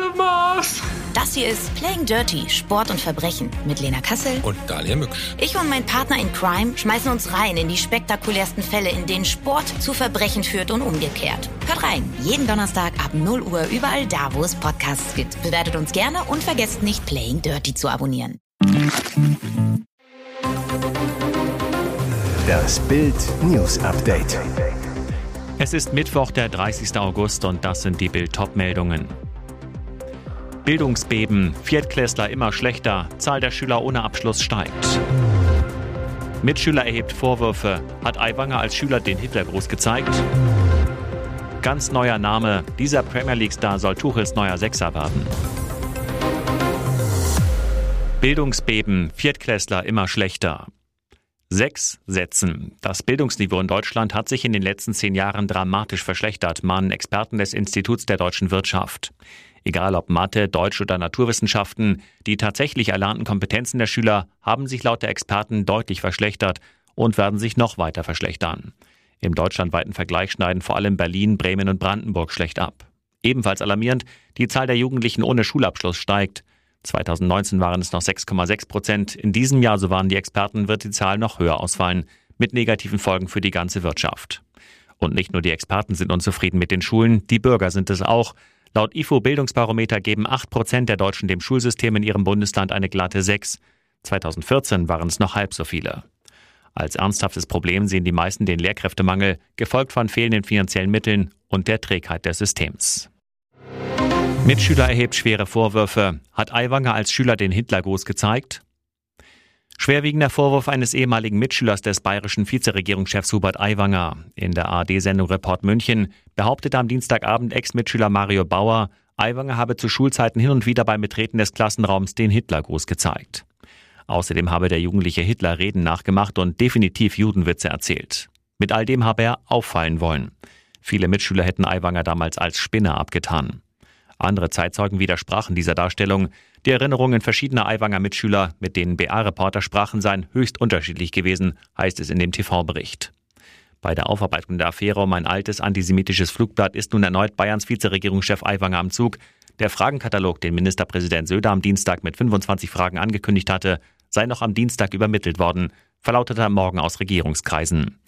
of Mars. Das hier ist Playing Dirty, Sport und Verbrechen mit Lena Kassel. Und Dalia Mücksch. Ich und mein Partner in Crime schmeißen uns rein in die spektakulärsten Fälle, in denen Sport zu Verbrechen führt und umgekehrt. Hört rein, jeden Donnerstag ab 0 Uhr überall da, wo es Podcasts gibt. Bewertet uns gerne und vergesst nicht, Playing Dirty zu abonnieren. Das Bild News Update. Es ist Mittwoch, der 30. August und das sind die Bild-Top-Meldungen. Bildungsbeben, Viertklässler immer schlechter, Zahl der Schüler ohne Abschluss steigt. Mitschüler erhebt Vorwürfe, hat Aiwanger als Schüler den Hitlergruß gezeigt? Ganz neuer Name, dieser Premier League-Star soll Tuchels neuer Sechser werden. Bildungsbeben, Viertklässler immer schlechter. Sechs Sätzen. Das Bildungsniveau in Deutschland hat sich in den letzten zehn Jahren dramatisch verschlechtert, mahnen Experten des Instituts der deutschen Wirtschaft. Egal ob Mathe, Deutsch oder Naturwissenschaften, die tatsächlich erlernten Kompetenzen der Schüler haben sich laut der Experten deutlich verschlechtert und werden sich noch weiter verschlechtern. Im deutschlandweiten Vergleich schneiden vor allem Berlin, Bremen und Brandenburg schlecht ab. Ebenfalls alarmierend, die Zahl der Jugendlichen ohne Schulabschluss steigt. 2019 waren es noch 6,6 Prozent. In diesem Jahr, so waren die Experten, wird die Zahl noch höher ausfallen, mit negativen Folgen für die ganze Wirtschaft. Und nicht nur die Experten sind unzufrieden mit den Schulen, die Bürger sind es auch. Laut IFO Bildungsbarometer geben 8 Prozent der Deutschen dem Schulsystem in ihrem Bundesland eine glatte 6. 2014 waren es noch halb so viele. Als ernsthaftes Problem sehen die meisten den Lehrkräftemangel, gefolgt von fehlenden finanziellen Mitteln und der Trägheit des Systems. Mitschüler erhebt schwere Vorwürfe. Hat Aiwanger als Schüler den Hitlergruß gezeigt? Schwerwiegender Vorwurf eines ehemaligen Mitschülers des bayerischen Vizeregierungschefs Hubert Aiwanger. In der ARD-Sendung Report München behauptete am Dienstagabend Ex-Mitschüler Mario Bauer, Aiwanger habe zu Schulzeiten hin und wieder beim Betreten des Klassenraums den Hitlergruß gezeigt. Außerdem habe der Jugendliche Hitler Reden nachgemacht und definitiv Judenwitze erzählt. Mit all dem habe er auffallen wollen. Viele Mitschüler hätten Aiwanger damals als Spinner abgetan. Andere Zeitzeugen widersprachen dieser Darstellung. Die Erinnerungen verschiedener Aiwanger Mitschüler, mit denen BA-Reporter sprachen, seien höchst unterschiedlich gewesen, heißt es in dem TV-Bericht. Bei der Aufarbeitung der Affäre um ein altes antisemitisches Flugblatt ist nun erneut Bayerns Vizeregierungschef Aiwanger am Zug. Der Fragenkatalog, den Ministerpräsident Söder am Dienstag mit 25 Fragen angekündigt hatte, sei noch am Dienstag übermittelt worden, verlautete er morgen aus Regierungskreisen.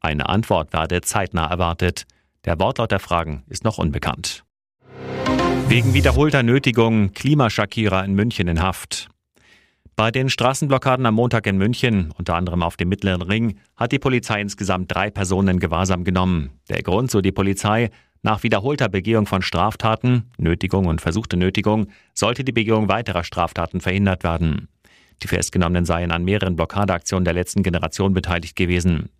Eine Antwort werde zeitnah erwartet. Der Wortlaut der Fragen ist noch unbekannt. Wegen wiederholter Nötigung Klimaschakierer in München in Haft. Bei den Straßenblockaden am Montag in München, unter anderem auf dem Mittleren Ring, hat die Polizei insgesamt drei Personen in Gewahrsam genommen. Der Grund, so die Polizei, nach wiederholter Begehung von Straftaten, Nötigung und versuchte Nötigung, sollte die Begehung weiterer Straftaten verhindert werden. Die Festgenommenen seien an mehreren Blockadeaktionen der letzten Generation beteiligt gewesen.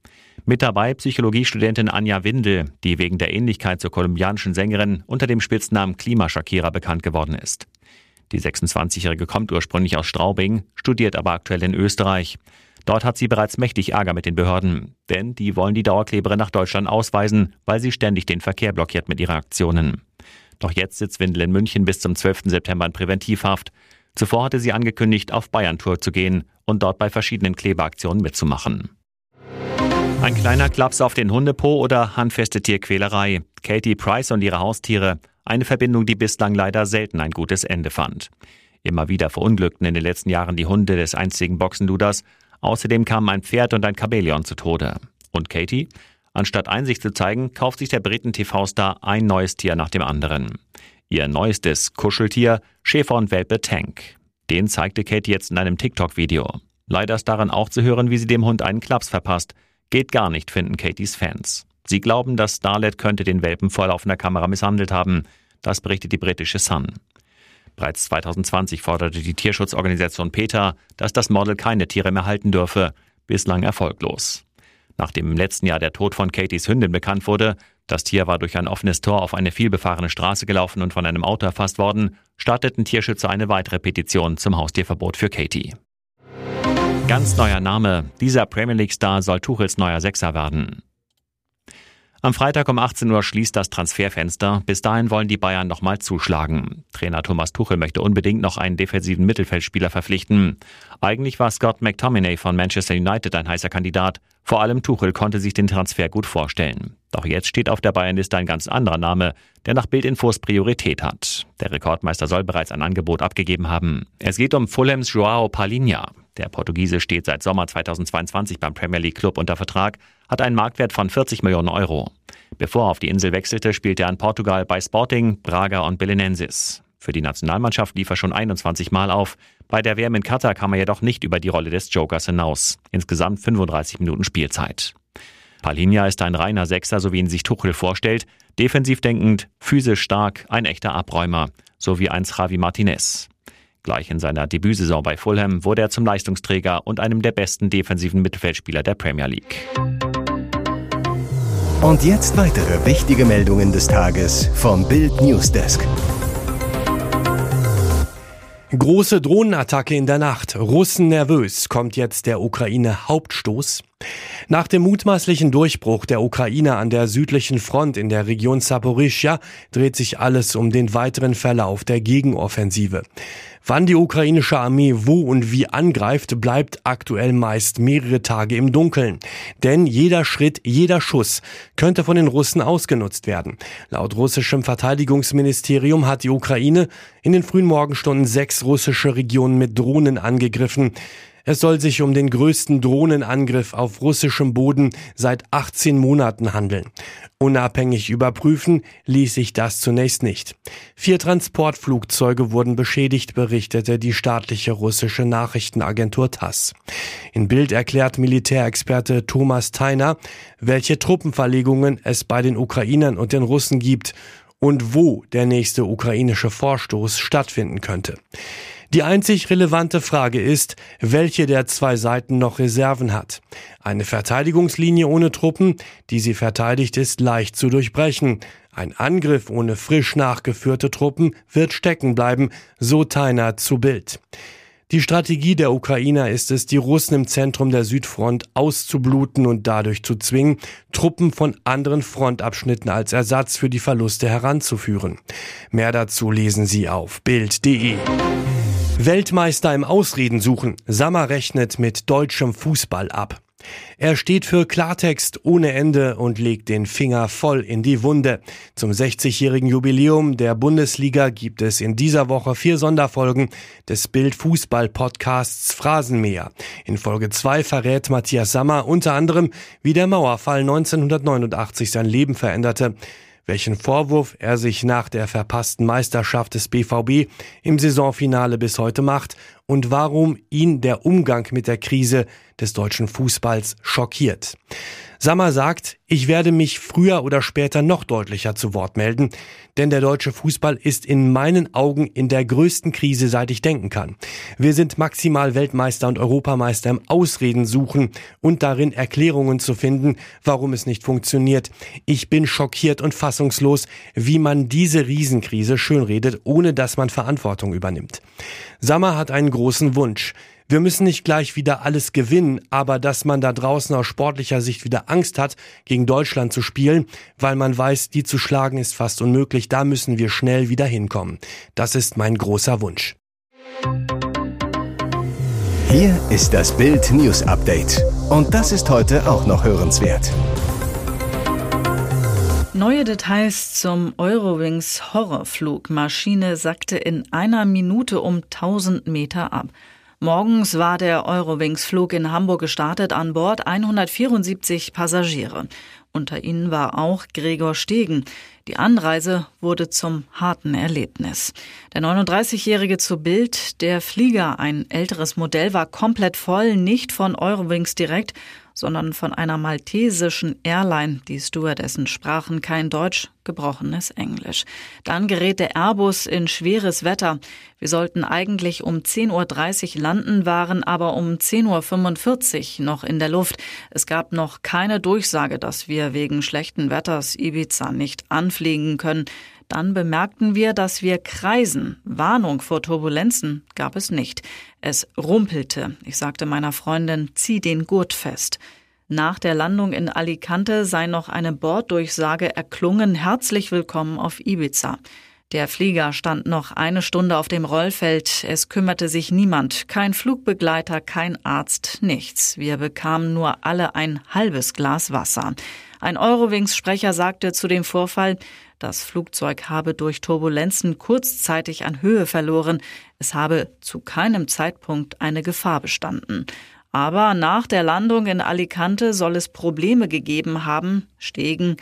Mit dabei Psychologiestudentin Anja Windel, die wegen der Ähnlichkeit zur kolumbianischen Sängerin unter dem Spitznamen Klimashakira bekannt geworden ist. Die 26-Jährige kommt ursprünglich aus Straubing, studiert aber aktuell in Österreich. Dort hat sie bereits mächtig Ärger mit den Behörden, denn die wollen die Dauerkleberin nach Deutschland ausweisen, weil sie ständig den Verkehr blockiert mit ihren Aktionen. Doch jetzt sitzt Windel in München bis zum 12. September in Präventivhaft. Zuvor hatte sie angekündigt, auf Bayern-Tour zu gehen und dort bei verschiedenen Klebeaktionen mitzumachen. Ein kleiner Klaps auf den Hundepo oder handfeste Tierquälerei. Katie Price und ihre Haustiere. Eine Verbindung, die bislang leider selten ein gutes Ende fand. Immer wieder verunglückten in den letzten Jahren die Hunde des einzigen Boxenluders. Außerdem kamen ein Pferd und ein Chamäleon zu Tode. Und Katie? Anstatt Einsicht zu zeigen, kauft sich der Briten-TV-Star ein neues Tier nach dem anderen. Ihr neuestes Kuscheltier, Schäfer und Welpe Tank. Den zeigte Katie jetzt in einem TikTok-Video. Leider ist daran auch zu hören, wie sie dem Hund einen Klaps verpasst. Geht gar nicht, finden Katies Fans. Sie glauben, dass Starlet könnte den Welpen vor laufender Kamera misshandelt haben. Das berichtet die britische Sun. Bereits 2020 forderte die Tierschutzorganisation PETA, dass das Model keine Tiere mehr halten dürfe. Bislang erfolglos. Nachdem im letzten Jahr der Tod von Katies Hündin bekannt wurde, das Tier war durch ein offenes Tor auf eine vielbefahrene Straße gelaufen und von einem Auto erfasst worden, starteten Tierschützer eine weitere Petition zum Haustierverbot für Katie. Ganz neuer Name. Dieser Premier League-Star soll Tuchels neuer Sechser werden. Am Freitag um 18 Uhr schließt das Transferfenster. Bis dahin wollen die Bayern nochmal zuschlagen. Trainer Thomas Tuchel möchte unbedingt noch einen defensiven Mittelfeldspieler verpflichten. Eigentlich war Scott McTominay von Manchester United ein heißer Kandidat. Vor allem Tuchel konnte sich den Transfer gut vorstellen. Doch jetzt steht auf der Bayernliste ein ganz anderer Name, der nach Bildinfos Priorität hat. Der Rekordmeister soll bereits ein Angebot abgegeben haben. Es geht um Fulhams Joao Palinha. Der Portugiese steht seit Sommer 2022 beim Premier League Club unter Vertrag, hat einen Marktwert von 40 Millionen Euro. Bevor er auf die Insel wechselte, spielte er in Portugal bei Sporting, Braga und Belenenses. Für die Nationalmannschaft lief er schon 21 Mal auf. Bei der WM in Katar kam er jedoch nicht über die Rolle des Jokers hinaus. Insgesamt 35 Minuten Spielzeit. Palinha ist ein reiner Sechser, so wie ihn sich Tuchel vorstellt. Defensiv denkend, physisch stark, ein echter Abräumer. So wie eins Javi Martinez. Gleich in seiner Debütsaison bei Fulham wurde er zum Leistungsträger und einem der besten defensiven Mittelfeldspieler der Premier League. Und jetzt weitere wichtige Meldungen des Tages vom Bild Newsdesk. Große Drohnenattacke in der Nacht. Russen nervös. Kommt jetzt der Ukraine Hauptstoß? Nach dem mutmaßlichen Durchbruch der Ukraine an der südlichen Front in der Region Saporischja dreht sich alles um den weiteren Verlauf der Gegenoffensive. Wann die ukrainische Armee wo und wie angreift, bleibt aktuell meist mehrere Tage im Dunkeln. Denn jeder Schritt, jeder Schuss könnte von den Russen ausgenutzt werden. Laut russischem Verteidigungsministerium hat die Ukraine in den frühen Morgenstunden sechs russische Regionen mit Drohnen angegriffen. Es soll sich um den größten Drohnenangriff auf russischem Boden seit 18 Monaten handeln. Unabhängig überprüfen ließ sich das zunächst nicht. Vier Transportflugzeuge wurden beschädigt, berichtete die staatliche russische Nachrichtenagentur TASS. In Bild erklärt Militärexperte Thomas Theiner, welche Truppenverlegungen es bei den Ukrainern und den Russen gibt und wo der nächste ukrainische Vorstoß stattfinden könnte. Die einzig relevante Frage ist, welche der zwei Seiten noch Reserven hat. Eine Verteidigungslinie ohne Truppen, die sie verteidigt, ist leicht zu durchbrechen. Ein Angriff ohne frisch nachgeführte Truppen wird stecken bleiben, so Teiner zu Bild. Die Strategie der Ukrainer ist es, die Russen im Zentrum der Südfront auszubluten und dadurch zu zwingen, Truppen von anderen Frontabschnitten als Ersatz für die Verluste heranzuführen. Mehr dazu lesen Sie auf Bild.de. Weltmeister im Ausreden suchen. Sammer rechnet mit deutschem Fußball ab. Er steht für Klartext ohne Ende und legt den Finger voll in die Wunde. Zum 60-jährigen Jubiläum der Bundesliga gibt es in dieser Woche vier Sonderfolgen des Bild Fußball Podcasts Phrasenmäher. In Folge 2 verrät Matthias Sammer unter anderem, wie der Mauerfall 1989 sein Leben veränderte welchen Vorwurf er sich nach der verpassten Meisterschaft des BVB im Saisonfinale bis heute macht und warum ihn der Umgang mit der Krise des deutschen Fußballs schockiert. Sammer sagt, ich werde mich früher oder später noch deutlicher zu Wort melden, denn der deutsche Fußball ist in meinen Augen in der größten Krise, seit ich denken kann. Wir sind maximal Weltmeister und Europameister im Ausreden suchen und darin Erklärungen zu finden, warum es nicht funktioniert. Ich bin schockiert und fassungslos, wie man diese Riesenkrise schönredet, ohne dass man Verantwortung übernimmt. Sammer hat einen großen Wunsch. Wir müssen nicht gleich wieder alles gewinnen, aber dass man da draußen aus sportlicher Sicht wieder Angst hat, gegen Deutschland zu spielen, weil man weiß, die zu schlagen ist fast unmöglich, da müssen wir schnell wieder hinkommen. Das ist mein großer Wunsch. Hier ist das Bild News Update. Und das ist heute auch noch hörenswert. Neue Details zum Eurowings Horrorflug. Maschine sackte in einer Minute um 1000 Meter ab. Morgens war der Eurowings-Flug in Hamburg gestartet, an Bord 174 Passagiere. Unter ihnen war auch Gregor Stegen. Die Anreise wurde zum harten Erlebnis. Der 39-Jährige zu Bild, der Flieger, ein älteres Modell, war komplett voll, nicht von Eurowings direkt, sondern von einer maltesischen Airline. Die Stewardessen sprachen kein Deutsch, gebrochenes Englisch. Dann gerät der Airbus in schweres Wetter. Wir sollten eigentlich um 10.30 Uhr landen, waren aber um 10.45 Uhr noch in der Luft. Es gab noch keine Durchsage, dass wir wegen schlechten Wetters Ibiza nicht anfliegen können. Dann bemerkten wir, dass wir kreisen. Warnung vor Turbulenzen gab es nicht. Es rumpelte. Ich sagte meiner Freundin, zieh den Gurt fest. Nach der Landung in Alicante sei noch eine Borddurchsage erklungen. Herzlich willkommen auf Ibiza. Der Flieger stand noch eine Stunde auf dem Rollfeld. Es kümmerte sich niemand. Kein Flugbegleiter, kein Arzt, nichts. Wir bekamen nur alle ein halbes Glas Wasser. Ein Eurowings-Sprecher sagte zu dem Vorfall, das Flugzeug habe durch Turbulenzen kurzzeitig an Höhe verloren. Es habe zu keinem Zeitpunkt eine Gefahr bestanden. Aber nach der Landung in Alicante soll es Probleme gegeben haben. Stegen,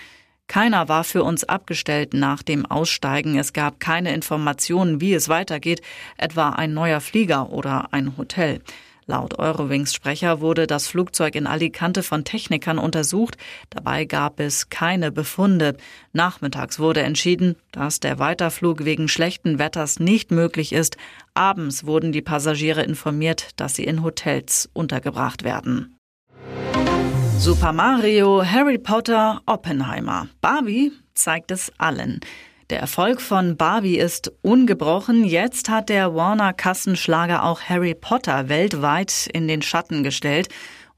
keiner war für uns abgestellt nach dem Aussteigen. Es gab keine Informationen, wie es weitergeht, etwa ein neuer Flieger oder ein Hotel. Laut Eurowings-Sprecher wurde das Flugzeug in Alicante von Technikern untersucht. Dabei gab es keine Befunde. Nachmittags wurde entschieden, dass der Weiterflug wegen schlechten Wetters nicht möglich ist. Abends wurden die Passagiere informiert, dass sie in Hotels untergebracht werden. Super Mario, Harry Potter, Oppenheimer. Barbie zeigt es allen. Der Erfolg von Barbie ist ungebrochen. Jetzt hat der Warner Kassenschlager auch Harry Potter weltweit in den Schatten gestellt.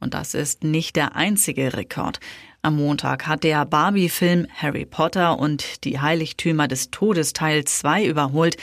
Und das ist nicht der einzige Rekord. Am Montag hat der Barbie-Film Harry Potter und die Heiligtümer des Todes Teil 2 überholt.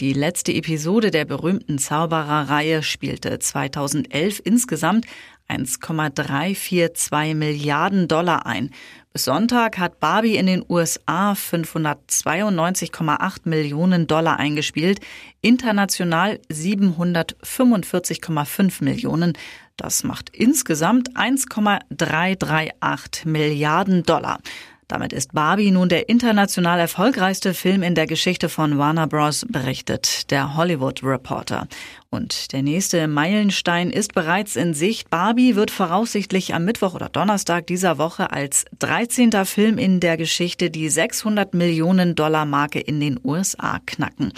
Die letzte Episode der berühmten Zaubererreihe spielte 2011 insgesamt 1,342 Milliarden Dollar ein. Bis Sonntag hat Barbie in den USA 592,8 Millionen Dollar eingespielt, international 745,5 Millionen. Das macht insgesamt 1,338 Milliarden Dollar. Damit ist Barbie nun der international erfolgreichste Film in der Geschichte von Warner Bros., berichtet der Hollywood Reporter. Und der nächste Meilenstein ist bereits in Sicht. Barbie wird voraussichtlich am Mittwoch oder Donnerstag dieser Woche als 13. Film in der Geschichte die 600 Millionen Dollar Marke in den USA knacken.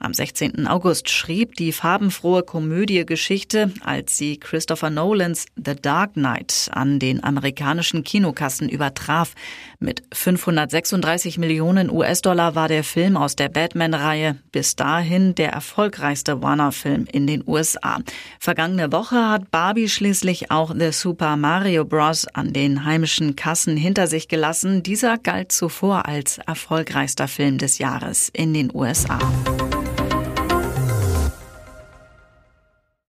Am 16. August schrieb die farbenfrohe Komödie Geschichte, als sie Christopher Nolans The Dark Knight an den amerikanischen Kinokassen übertraf. Mit 536 Millionen US-Dollar war der Film aus der Batman-Reihe bis dahin der erfolgreichste Warner-Film in den USA. Vergangene Woche hat Barbie schließlich auch The Super Mario Bros. an den heimischen Kassen hinter sich gelassen. Dieser galt zuvor als erfolgreichster Film des Jahres in den USA.